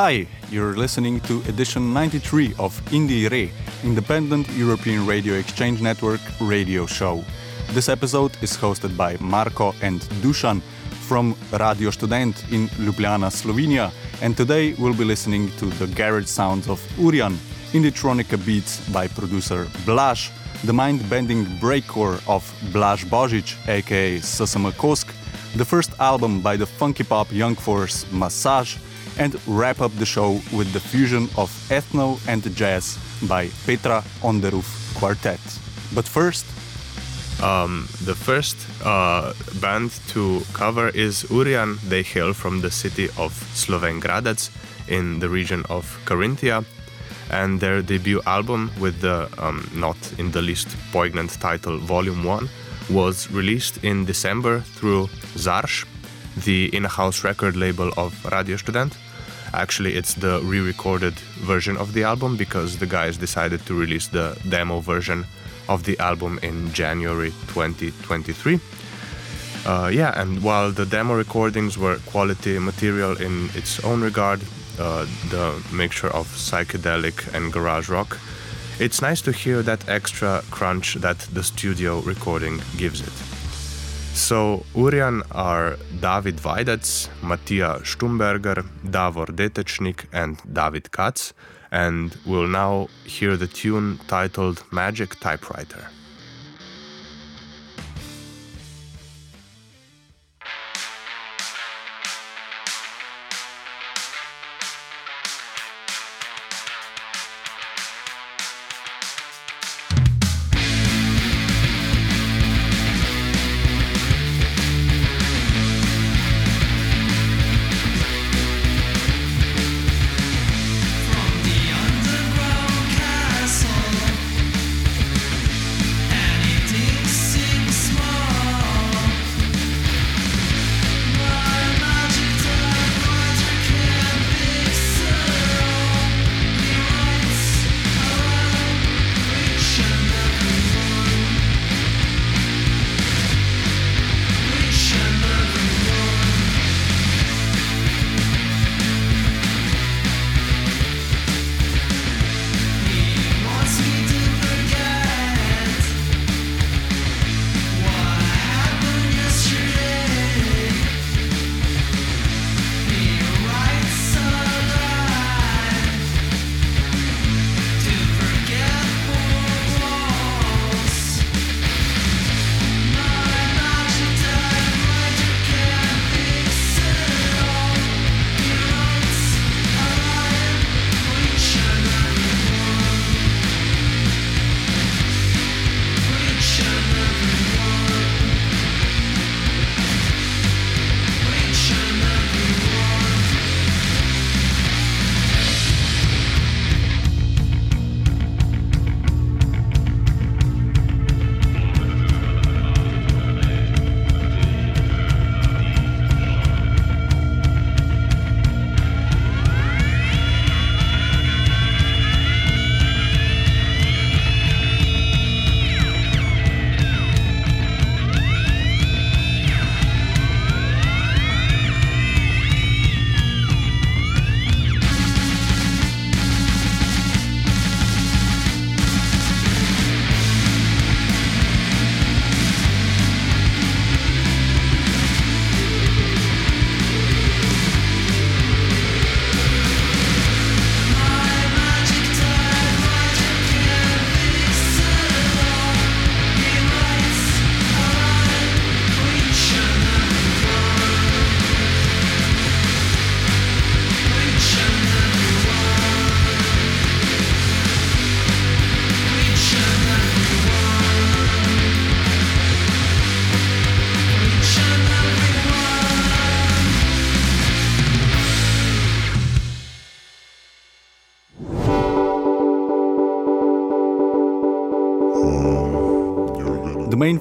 Hi, you're listening to edition 93 of IndieRE, Independent European Radio Exchange Network radio show. This episode is hosted by Marko and Dušan from Radio Študent in Ljubljana, Slovenia, and today we'll be listening to the garage sounds of Uryan, Indietronica beats by producer Blaž, the mind-bending breakcore of Blaž Božič, aka SsmKOSK, the first album by the funky pop young force Masaž, and wrap up the show with the fusion of ethno and jazz by Petra Onderuf Quartet. But first, Um, the first uh, band to cover is Uryan. They hail from the city of Slovenj Gradec in the region of Carinthia. And their debut album, with the um, not in the least poignant title Volume 1, was released in December through Zarš, the in house record label of Radio Študent. Actually, it's the re recorded version of the album because the guys decided to release the demo version of the album in January 2023. Uh, yeah, and while the demo recordings were quality material in its own regard, uh, the mixture of psychedelic and garage rock, it's nice to hear that extra crunch that the studio recording gives it. So, Uryan are David Vajdec, Matija Stumberger, Davor Detečnik, and David Katz, and we'll now hear the tune titled Magic Typewriter.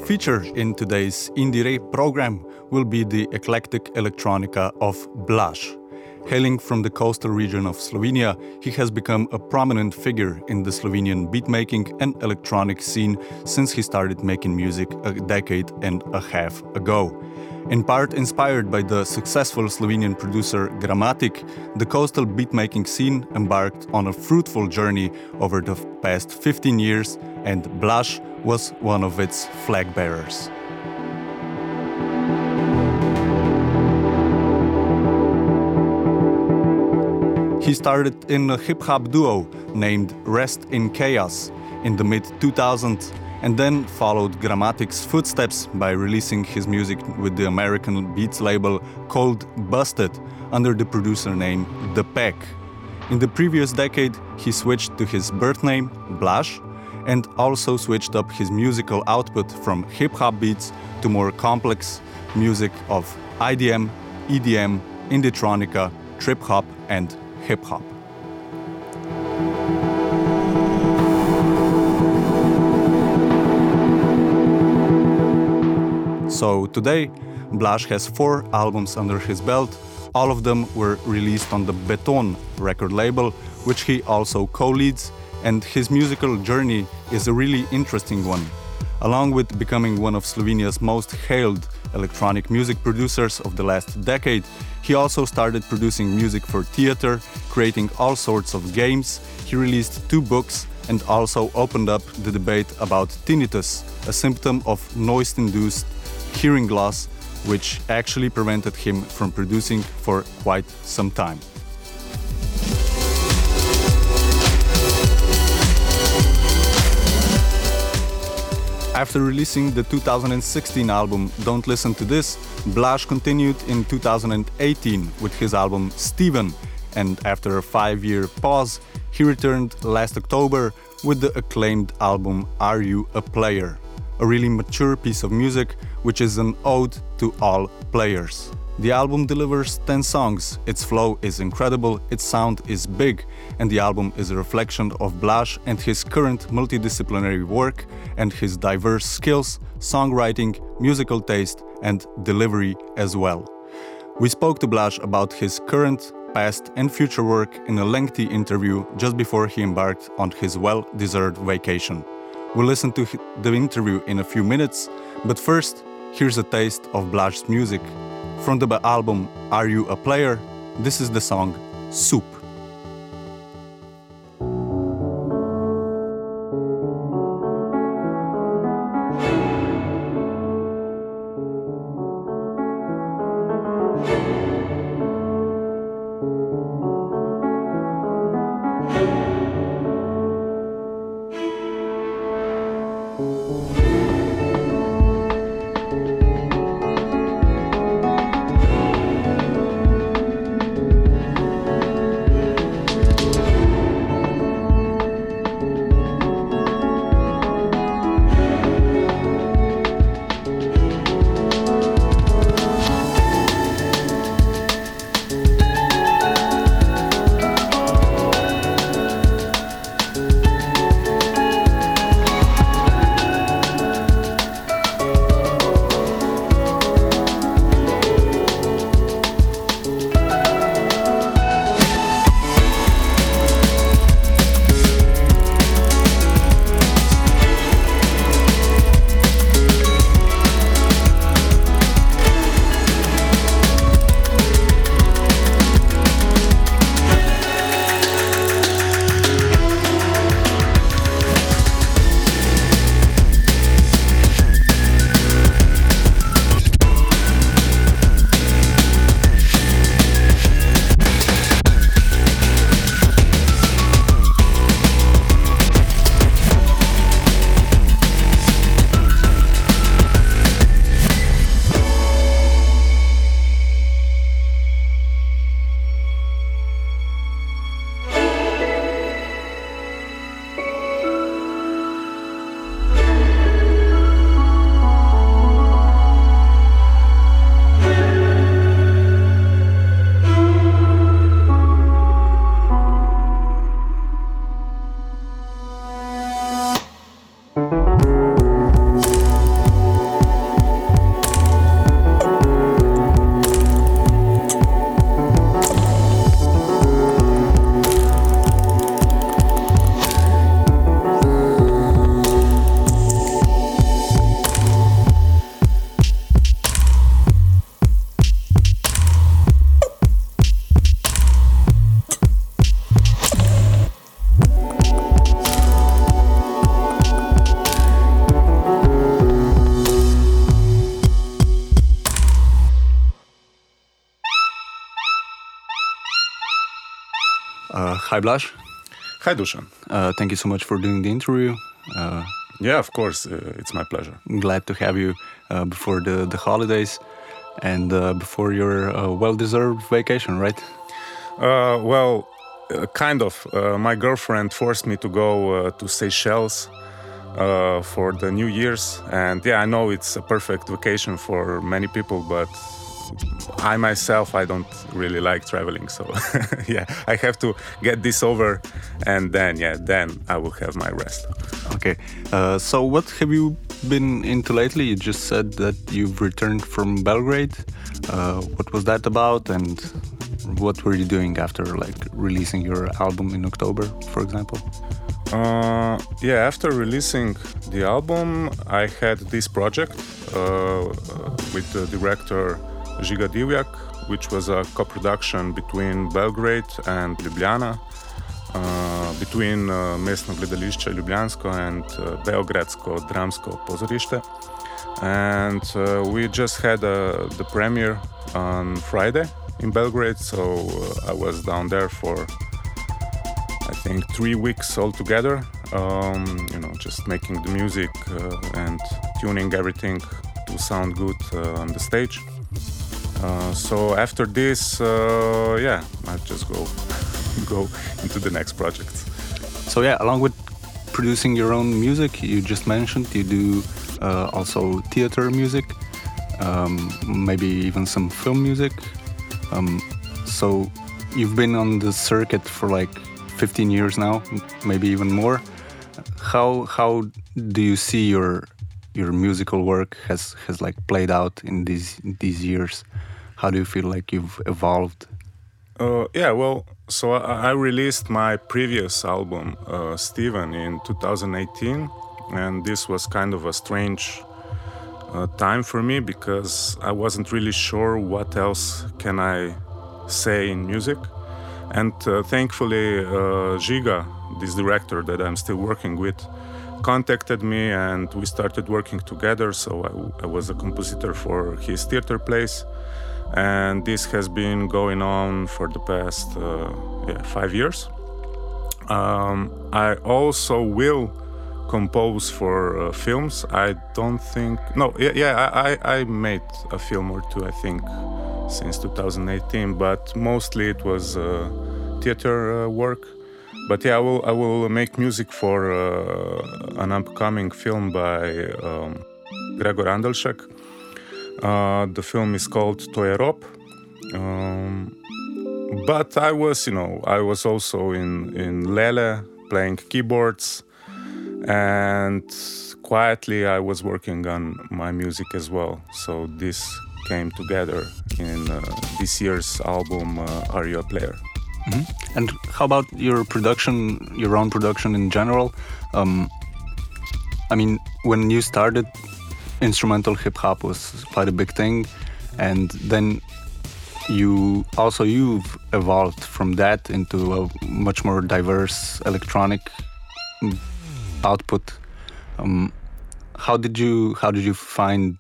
Feature in today's Indie IndieRE program will be the eclectic electronica of Blaž. Hailing from the coastal region of Slovenia, he has become a prominent figure in the Slovenian beatmaking and electronic scene since he started making music a decade and a half ago. In part inspired by the successful Slovenian producer Gramatik, the coastal beatmaking scene embarked on a fruitful journey over the past 15 years, and Blaž was one of its flag bearers. He started in a hip hop duo named Rest in Chaos in the mid 2000s and then followed Gramatik's footsteps by releasing his music with the American Beats label called Busted under the producer name The Peck. In the previous decade, he switched to his birth name, Blaž, and also switched up his musical output from hip hop beats to more complex music of IDM, EDM, Indietronica, trip hop, and hip hop. So today, Blaž has four albums under his belt. All of them were released on the Beton record label, which he also co leads, and his musical journey is a really interesting one. Along with becoming one of Slovenia's most hailed electronic music producers of the last decade, he also started producing music for theater, creating all sorts of games. He released two books and also opened up the debate about tinnitus, a symptom of noise induced hearing loss, which actually prevented him from producing for quite some time. After releasing the 2016 album Don't Listen to This, Blaž continued in 2018 with his album Steven, and after a five year pause, he returned last October with the acclaimed album Are You a Player? A really mature piece of music which is an ode to all players. The album delivers 10 songs, its flow is incredible, its sound is big, and the album is a reflection of Blaž and his current multidisciplinary work and his diverse skills, songwriting, musical taste, and delivery as well. We spoke to Blaž about his current, past, and future work in a lengthy interview just before he embarked on his well deserved vacation. We'll listen to the interview in a few minutes, but first, here's a taste of Blaž's music from the album Are You a Player? This is the song Soup. Hi, Blaž. Hi, Dušan. Uh, thank you so much for doing the interview. Uh, yeah, of course, uh, it's my pleasure. Glad to have you uh, before the, the holidays and uh, before your well deserved vacation, right? well, kind of. my girlfriend forced me to go to Seychelles uh, for the New Year's. And yeah, I know it's a perfect vacation for many people, but I myself, I don't really like traveling. So yeah, I have to get this over, and then yeah, then I will have my rest. Okay. Uh, so what have you been into lately? You just said that you've returned from Belgrade. Uh, what was that about, and what were you doing after like releasing your album in October, for example? Uh, yeah, after releasing the album, I had this project uh, with the director Žiga Divjak, which was a co-production between Belgrade and Ljubljana, uh, between uh, Mestno gledališče Ljubljansko and uh, Beogradsko dramsko pozorište. And uh, we just had uh, the premiere on Friday in Belgrade, so uh, I was down there for I think three weeks altogether. Um, you know, just making the music uh, and tuning everything to sound good uh, on the stage. Uh, so after this, uh, yeah, I just go go into the next project. So yeah, along with producing your own music, you just mentioned you do uh, also theater music, um, maybe even some film music. Um, so you've been on the circuit for like 15 years now, maybe even more. How how do you see your your musical work has has like played out in these these years? How do you feel like you've evolved? Uh, yeah, well, so I, I, released my previous album, uh, Steven, in 2018, and this was kind of a strange uh, time for me because I wasn't really sure what else can I say in music. And uh, thankfully, uh, Žiga, this director that I'm still working with, contacted me and we started working together. So I, I was a compositor for his theater plays. And this has been going on for the past uh, yeah, five years. Um, I also will compose for uh, films. I don't think. No, yeah, yeah I, I made a film or two, I think, since 2018, but mostly it was uh, theater uh, work. But yeah, I will I will make music for uh, an upcoming film by um, Gregor Andelšek. Uh, the film is called Tojerop. Um, but I was, you know, I was also in in Lele playing keyboards, and quietly I was working on my music as well. So this came together in uh, this year's album uh, Are You a Player? Mm -hmm. And how about your production, your own production in general? Um, I mean, when you started, instrumental hip hop was quite a big thing, and then you also you've evolved from that into a much more diverse electronic output. Um, how did you how did you find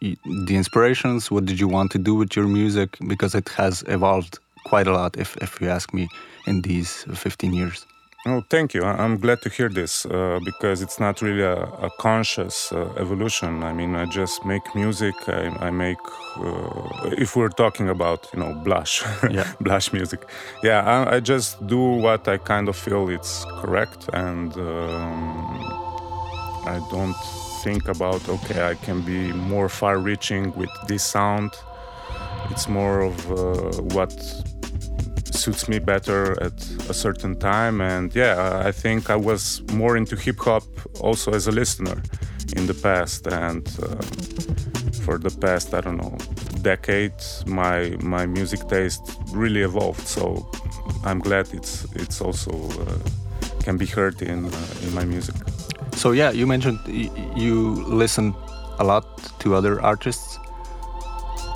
the inspirations? What did you want to do with your music? Because it has evolved quite a lot, if, if you ask me, in these 15 years. Oh, thank you. I'm glad to hear this uh, because it's not really a, a conscious uh, evolution. I mean, I just make music. I, I make, uh, if we're talking about, you know, Blaž, yeah. Blaž music. Yeah, I, I, just do what I kind of feel it's correct, and um, I don't think about okay, I can be more far-reaching with this sound. It's more of uh, what suits me better at a certain time. And yeah, I think I was more into hip hop also as a listener in the past. And uh, for the past, I don't know, decade, my my music taste really evolved. So I'm glad it's it's also uh, can be heard in uh, in my music. So yeah, you mentioned you listen a lot to other artists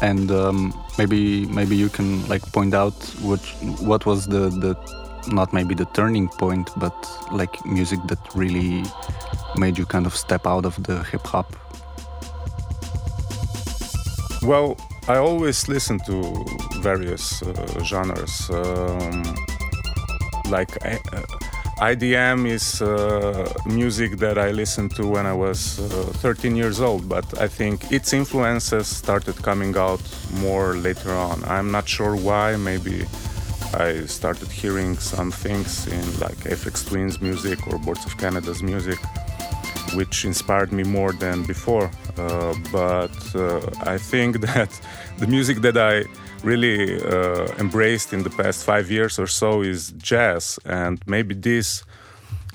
and um, maybe maybe you can like point out what what was the the not maybe the turning point but like music that really made you kind of step out of the hip hop? Well i always listen to various uh, genres um, like uh, IDM is uh, music that I listened to when I was uh, 13 years old, but I think its influences started coming out more later on. I'm not sure why. Maybe I started hearing some things in like Aphex Twin's music or Boards of Canada's music, which inspired me more than before. Uh, but uh, I think that the music that I really uh, embraced in the past five years or so is jazz, and maybe this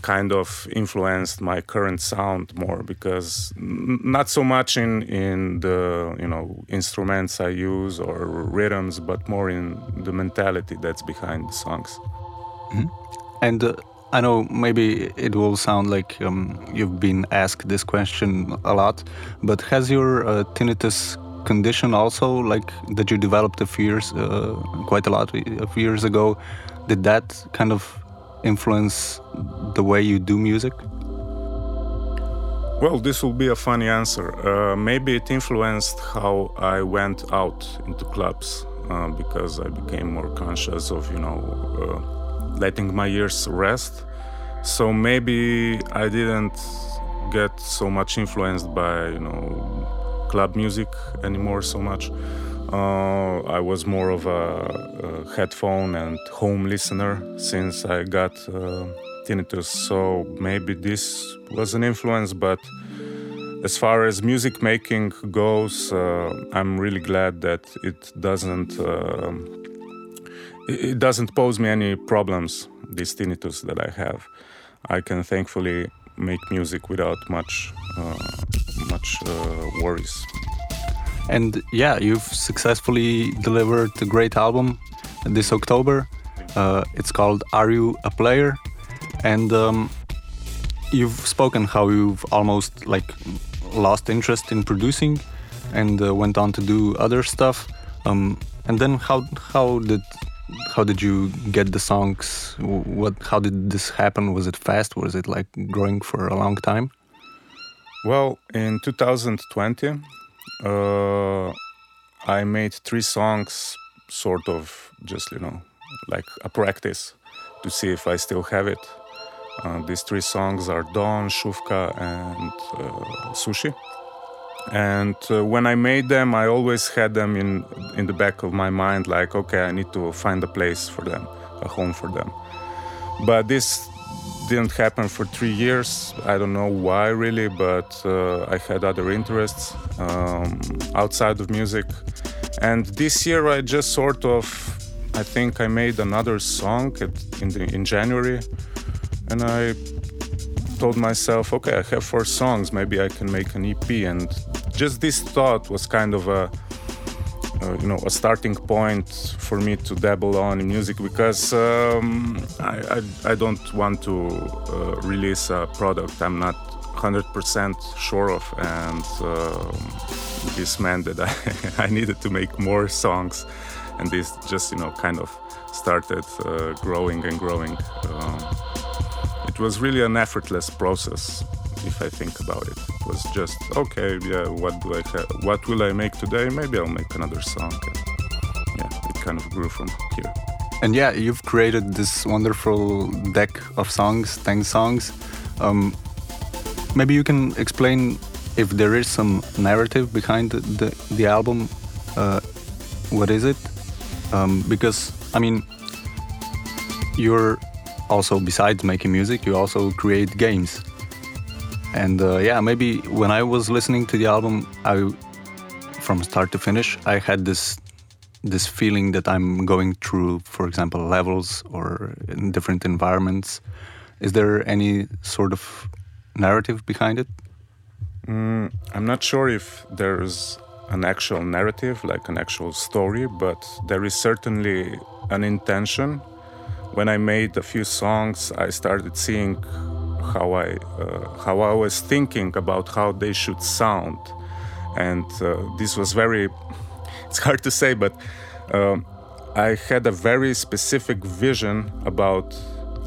kind of influenced my current sound more because not so much in in the you know instruments I use or rhythms, but more in the mentality that's behind the songs. Mm-hmm. And uh, I know maybe it will sound like um, you've been asked this question a lot, but has your uh, tinnitus condition also like that you developed a few years uh, quite a lot a few years ago. Did that kind of influence the way you do music? Well this will be a funny answer. Uh, maybe it influenced how i went out into clubs uh, because i became more conscious of you know uh, letting my ears rest. So maybe i didn't get so much influenced by you know club music anymore so much. Uh, I was more of a, a, headphone and home listener since I got uh, tinnitus. So maybe this was an influence, but as far as music making goes, uh, I'm really glad that it doesn't uh, it doesn't pose me any problems. This tinnitus that I have, I can thankfully make music without much uh, much uh, worries. And yeah, you've successfully delivered a great album this October. Uh, it's called "Are You a Player?" and um, you've spoken how you've almost like lost interest in producing and uh, went on to do other stuff. Um, and then how how did how did you get the songs? What how did this happen? Was it fast? Was it like growing for a long time? Well, in 2020, uh, I made three songs, sort of just you know, like a practice to see if I still have it. Uh, these three songs are Dawn, Shufka, and uh, Sushi. And uh, when I made them, I always had them in in the back of my mind, like, okay, I need to find a place for them, a home for them. But this didn't happen for three years. I don't know why really, but uh, I had other interests um, outside of music. And this year, I just sort of, I think I made another song at, in the, in January, and I told myself, okay, I have four songs, maybe I can make an EP. And just this thought was kind of a, uh, you know, a starting point for me to dabble on music because um, I, I, I, don't want to uh, release a product I'm not 100% sure of. And uh, this meant that I, I needed to make more songs. And this just, you know, kind of started uh, growing and growing. Um, it was really an effortless process if I think about it. It was just okay, yeah. What do I have? What will I make today? Maybe I'll make another song. And, yeah, it kind of grew from here. And yeah, you've created this wonderful deck of songs, ten songs. Um, maybe you can explain if there is some narrative behind the the, the album. Uh, what is it? Um, because I mean, you're also besides making music, you also create games. And uh, yeah, maybe when I was listening to the album, I from start to finish, I had this this feeling that I'm going through, for example, levels or in different environments. Is there any sort of narrative behind it? Mm, I'm not sure if there's an actual narrative, like an actual story, but there is certainly an intention when I made a few songs, I started seeing how I uh, how I was thinking about how they should sound, and uh, this was very. It's hard to say, but um, I had a very specific vision about,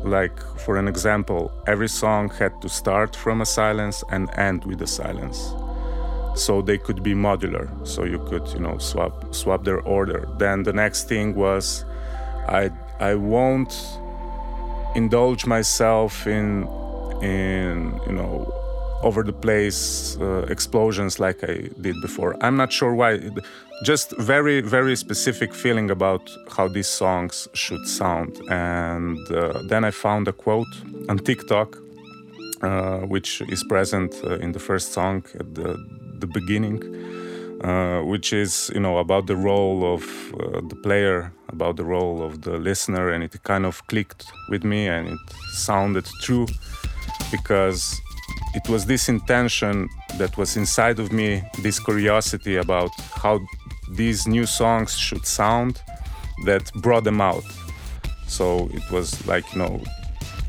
like, for an example, every song had to start from a silence and end with a silence. So they could be modular. So you could you know swap swap their order. Then the next thing was i I won't indulge myself in in you know over the place uh, explosions like I did before. I'm not sure why. Just very very specific feeling about how these songs should sound. And uh, then I found a quote on TikTok, uh, which is present uh, in the first song at the the beginning. Uh, which is you know about the role of uh, the player about the role of the listener and it kind of clicked with me and it sounded true because it was this intention that was inside of me, this curiosity about how these new songs should sound that brought them out. So it was like, you know,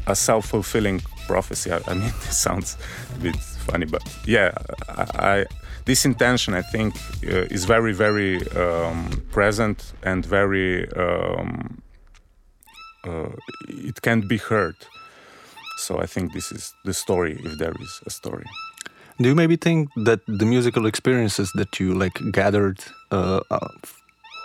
a self fulfilling prophecy. I, I, mean, this sounds a bit funny, but yeah, I, I this intention, I think, uh, is very, very um, present and very, um, uh, it can't be heard. So I think this is the story, if there is a story. Do you maybe think that the musical experiences that you like gathered uh, uh,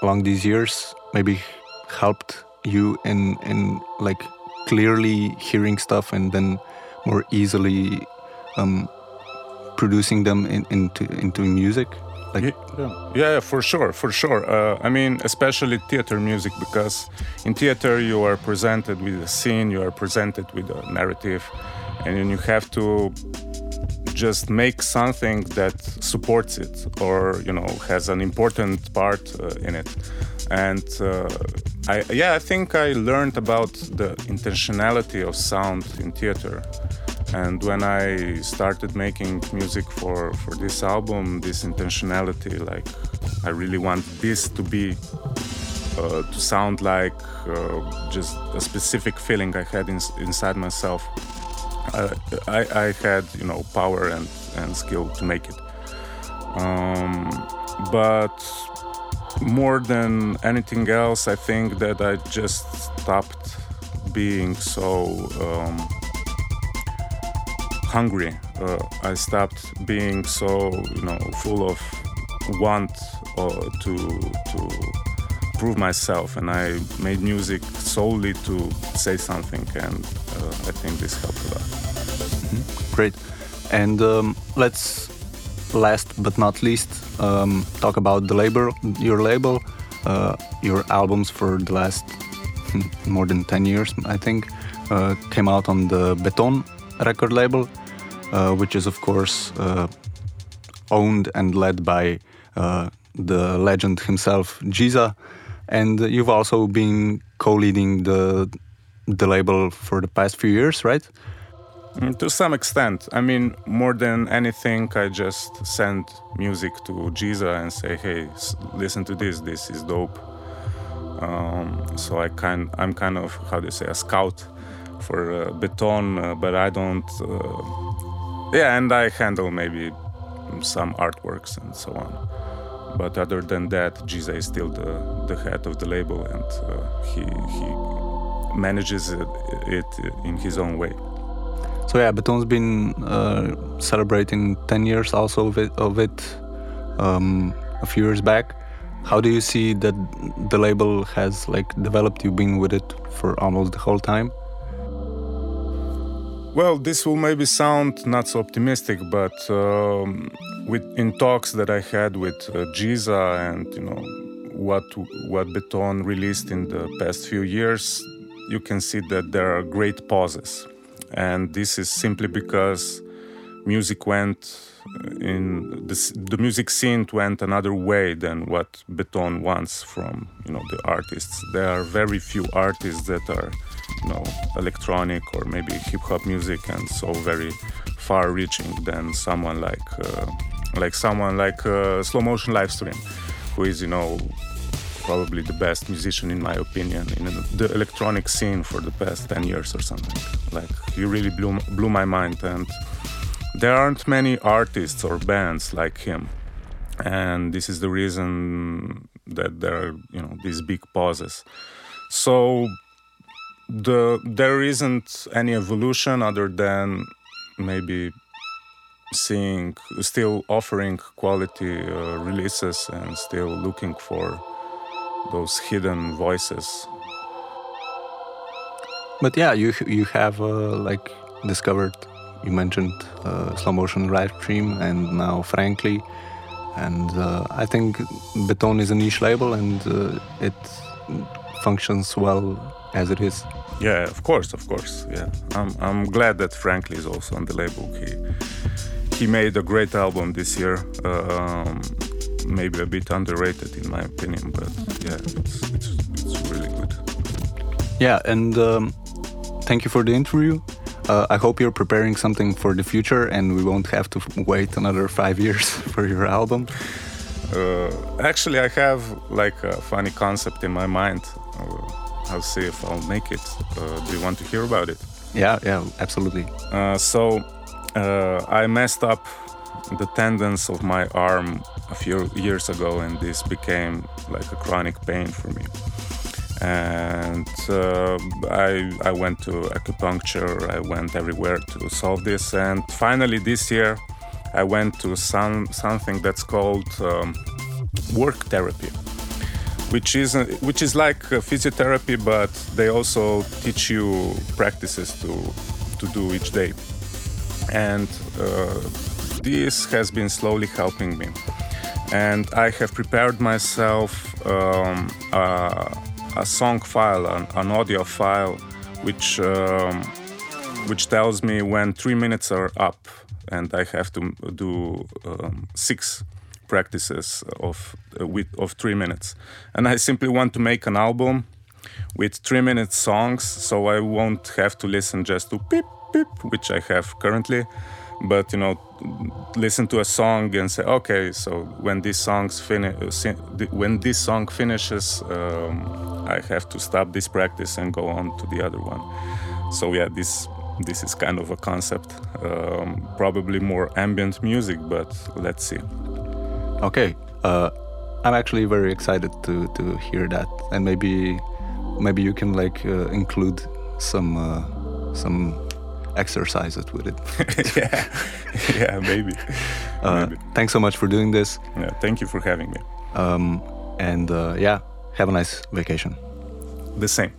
along these years maybe helped you in in like clearly hearing stuff and then more easily um, producing them in, into into music? Like, yeah, yeah, for sure, for sure. Uh, I mean, especially theater music, because in theater you are presented with a scene, you are presented with a narrative, and then you have to just make something that supports it or you know has an important part uh, in it and uh, I, yeah i think i learned about the intentionality of sound in theater and when I started making music for, for this album, this intentionality, like I really want this to be, uh, to sound like uh, just a specific feeling I had in, inside myself. Uh, I, I had, you know, power and, and skill to make it. Um, but more than anything else, I think that I just stopped being so. Um, hungry. Uh, I stopped being so you know full of want uh, to to prove myself, and I made music solely to say something, and uh, I think this helped a lot. Mm-hmm. Great, and um, let's last but not least um, talk about the label, your label, uh, your albums for the last more than 10 years, I think, uh, came out on the Beton record label, uh, which is, of course, uh, owned and led by uh, the legend himself, Giza. And you've also been co leading the, the label for the past few years, right? Mm, to some extent. I mean, more than anything, I just send music to Giza and say, "Hey, listen to this. This is dope." Um, so I kind, I'm kind of how do you say, a scout for uh, Beton, uh, but I don't. Uh, yeah, and I handle maybe some artworks and so on. But other than that, Giza is still the, the head of the label, and he he manages it, it, in his own way. So yeah, Beton's been uh, celebrating 10 years also of it, of it um, a few years back. How do you see that the label has like developed? You've been with it for almost the whole time. Well, this will maybe sound not so optimistic, but um, with in talks that I had with uh, Giza and you know what what Beton released in the past few years, you can see that there are great pauses, and this is simply because music went uh, in the, the music scene went another way than what Beton wants from you know the artists. There are very few artists that are you know electronic or maybe hip hop music and so very far reaching than someone like uh, like someone like uh, slow motion Livestream, who is you know probably the best musician in my opinion in the electronic scene for the past 10 years or something like he really blew blew my mind and there aren't many artists or bands like him and this is the reason that there are you know these big pauses so the there isn't any evolution other than maybe seeing still offering quality uh, releases and still looking for those hidden voices but yeah, you you have uh, like discovered. You mentioned uh, slow motion live stream, and now Frankly, and uh, I think Beton is a niche label, and uh, it functions well as it is. Yeah, of course, of course. Yeah, I'm I'm glad that Frankly is also on the label. He he made a great album this year. Um, maybe a bit underrated in my opinion, but yeah, it's it's, it's really good. Yeah, and um, thank you for the interview. Uh, I hope you're preparing something for the future and we won't have to wait another five years for your album. Uh, actually, I have like a funny concept in my mind. Uh, I'll see if I'll make it. Uh, do you want to hear about it? Yeah, yeah, absolutely. Uh, so uh, I messed up the tendons of my arm a few years ago, and this became like a chronic pain for me and uh, I, I went to acupuncture i went everywhere to solve this. And finally this year i went to some something that's called um, work therapy which is which is like physiotherapy but they also teach you practices to to do each day. And uh, this has been slowly helping me. And i have prepared myself um, uh, a song file, an, an audio file, which um, which tells me when three minutes are up, and I have to do um, six practices of uh, with of three minutes. And I simply want to make an album with three minute songs, so I won't have to listen just to beep beep, which I have currently but you know listen to a song and say okay so when this song's when this song finishes um, i have to stop this practice and go on to the other one. So yeah this this is kind of a concept um, probably more ambient music but let's see. Okay uh, i'm actually very excited to to hear that and maybe maybe you can like uh, include some uh, some exercise it with it. yeah, yeah, maybe. Uh, maybe. Thanks so much for doing this. Yeah, thank you for having me. Um, and uh, yeah, have a nice vacation. The same.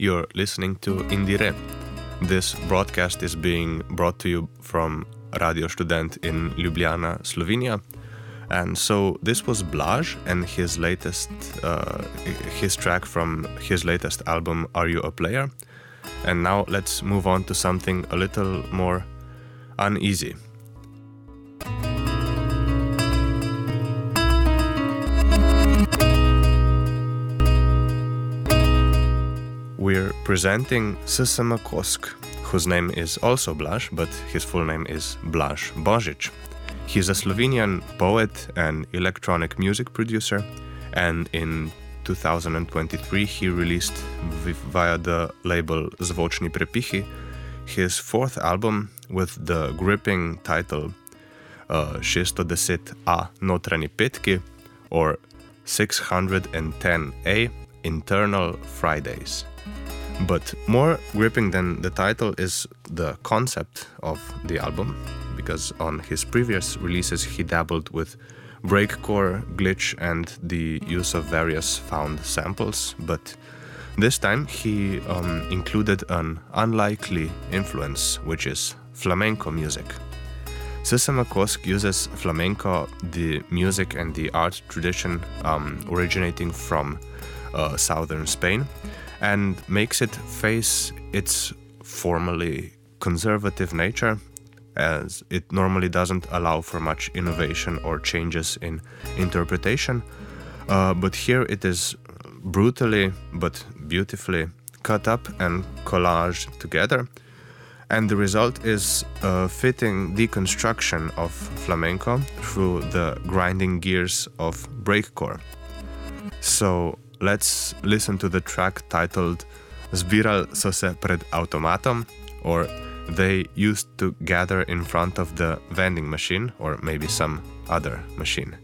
You're listening to IndieRE. This broadcast is being brought to you from Radio Študent in Ljubljana, Slovenia. And so this was Blaž and his latest, uh, his track from his latest album, Are You a Player? And now let's move on to something a little more uneasy. We're presenting SsmKOSK, whose name is also Blaž, but his full name is Blaž Božič. He's a Slovenian poet and electronic music producer, and in 2023 he released via the label Zvočni Prepihi his fourth album with the gripping title uh, 610A Notrani Petki or 610A Internal Fridays. But more gripping than the title is the concept of the album, because on his previous releases he dabbled with breakcore, glitch, and the use of various found samples, but this time he um, included an unlikely influence, which is flamenco music. SsmKOSK uses flamenco, the music and the art tradition um, originating from uh, southern Spain, and makes it face its formally conservative nature, as it normally doesn't allow for much innovation or changes in interpretation. Uh, but here it is brutally but beautifully cut up and collaged together. And the result is a fitting deconstruction of flamenco through the grinding gears of breakcore. So let's listen to the track titled Zbiral so se pred automatom, or they used to gather in front of the vending machine, or maybe some other machine.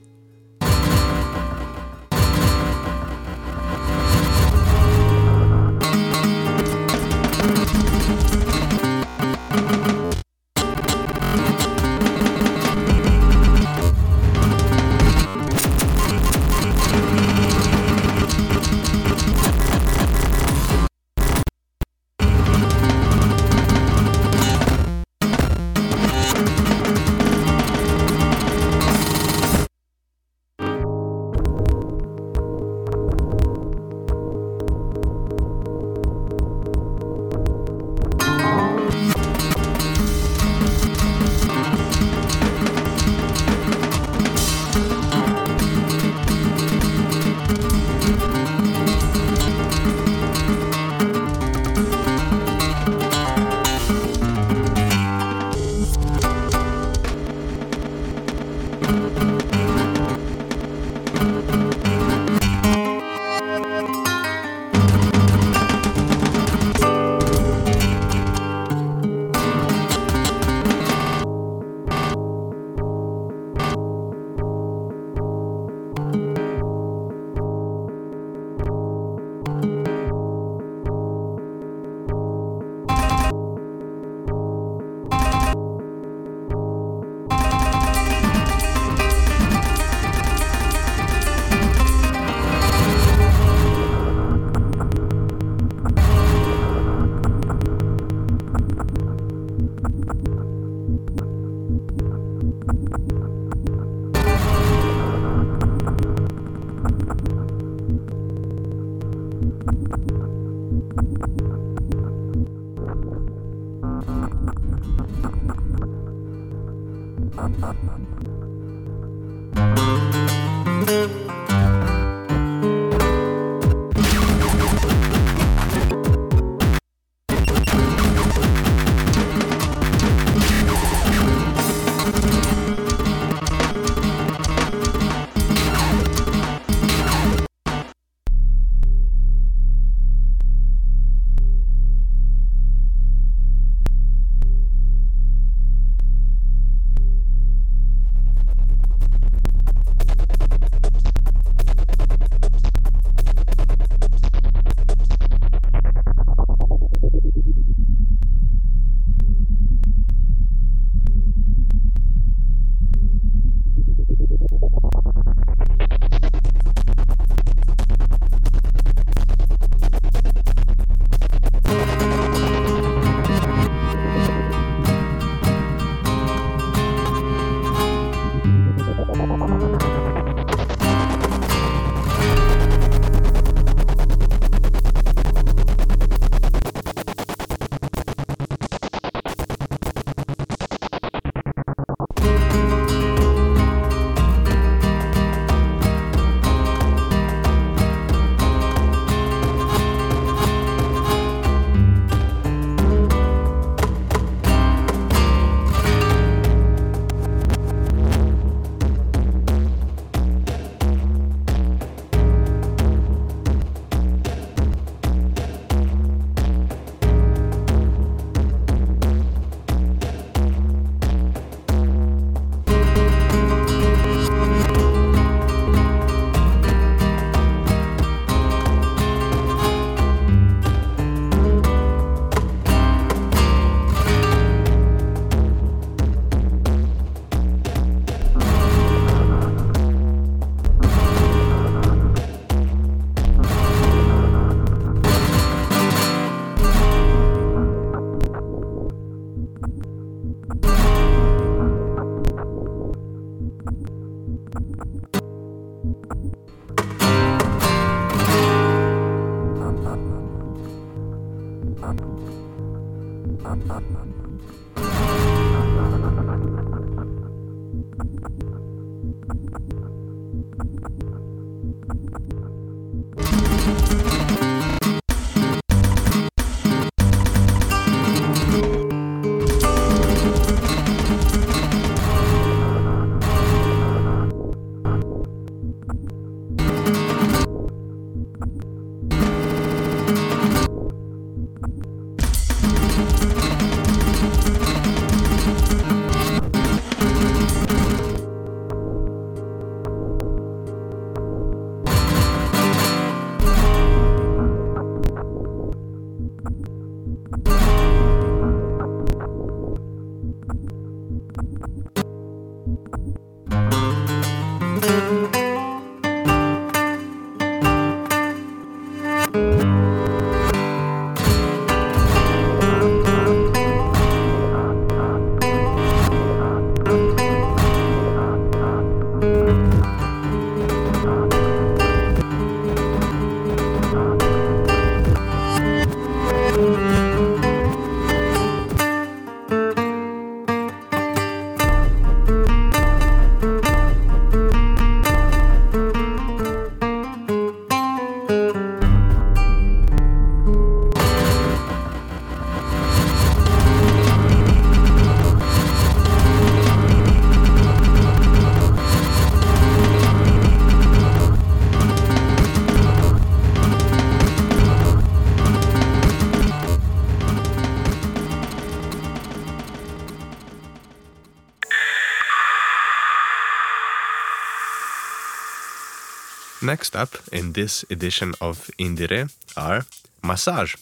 Next up in this edition of IndieRE are Masaž,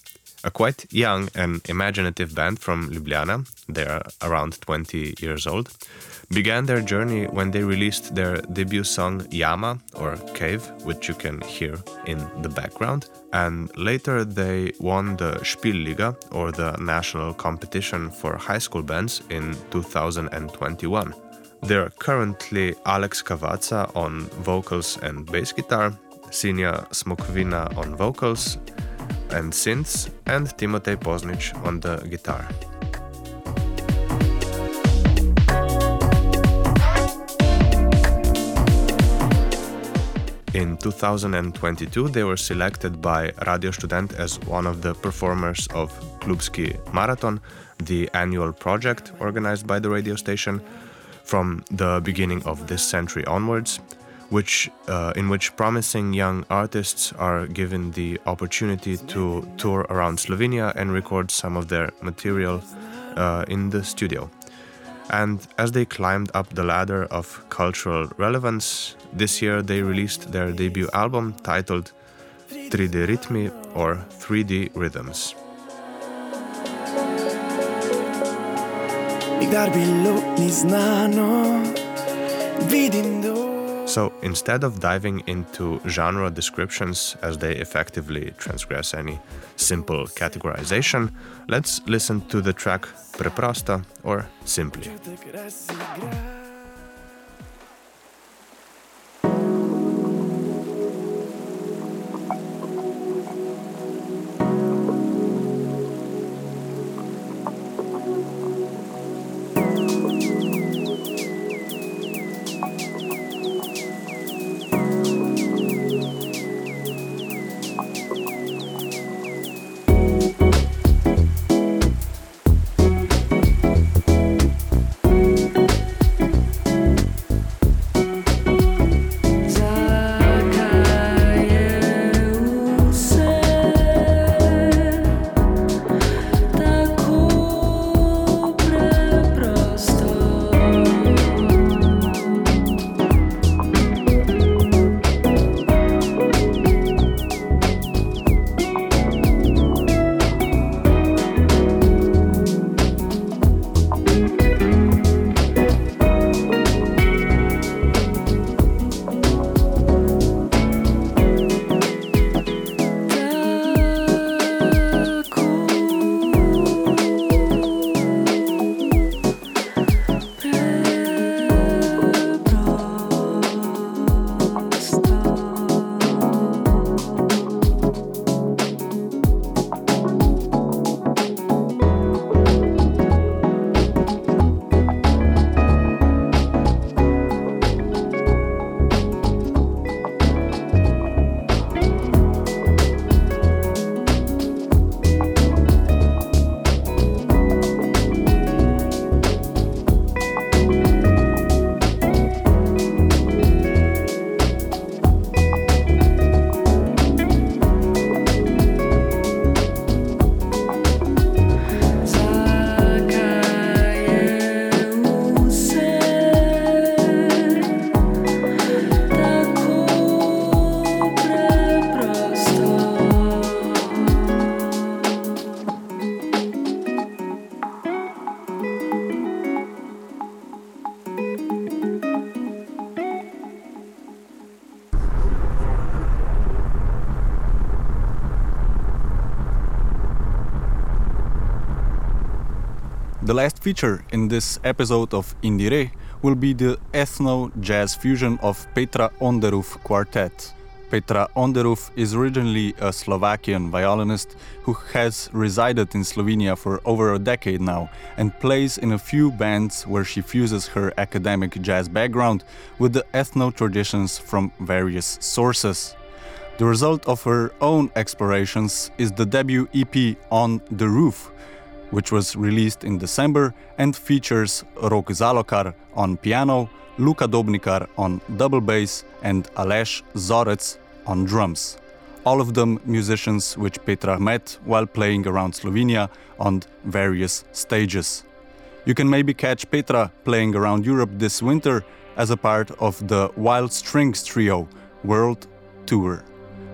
a quite young and imaginative band from Ljubljana. They are around 20 years old. Began their journey when they released their debut song Yama or Cave, which you can hear in the background. And later they won the Špil liga or the national competition for high school bands in 2021. They're currently Alex Cavazza on vocals and bass guitar, Sinja Smokvina on vocals and synths, and Timotej Poznic on the guitar. In 2022, they were selected by Radio Študent as one of the performers of Klubski Marathon, the annual project organized by the radio station, from the beginning of this century onwards, which, uh, in which promising young artists are given the opportunity to tour around Slovenia and record some of their material uh, in the studio. And as they climbed up the ladder of cultural relevance, this year they released their debut album titled 3D Rhythmi or 3D Rhythms. So instead of diving into genre descriptions as they effectively transgress any simple categorization, let's listen to the track Preprosta or Simply. The last feature in this episode of IndieRE will be the ethno jazz fusion of Petra Onderuf Quartet. Petra Onderuf is originally a Slovakian violinist who has resided in Slovenia for over a decade now and plays in a few bands where she fuses her academic jazz background with the ethno traditions from various sources. The result of her own explorations is the debut EP On the Roof, which was released in December and features Rok Zalokar on piano, Luka Dobnikar on double bass, and Aleš Zorec on drums. All of them musicians which Petra met while playing around Slovenia on various stages. You can maybe catch Petra playing around Europe this winter as a part of the Wild Strings Trio World Tour.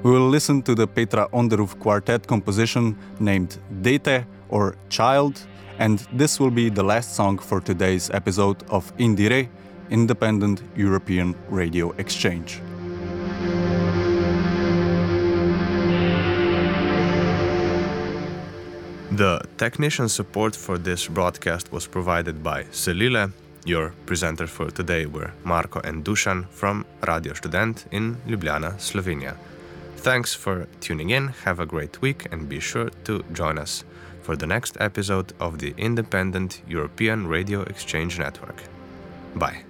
We will listen to the Petra Onderuf quartet composition named Dete or Child, and this will be the last song for today's episode of IndieRE, Independent European Radio Exchange. The technician support for this broadcast was provided by Selile. Your presenters for today were Marko and Dušan from Radio Študent in Ljubljana, Slovenia. Thanks for tuning in, have a great week, and be sure to join us for the next episode of the Independent European Radio Exchange Network. Bye.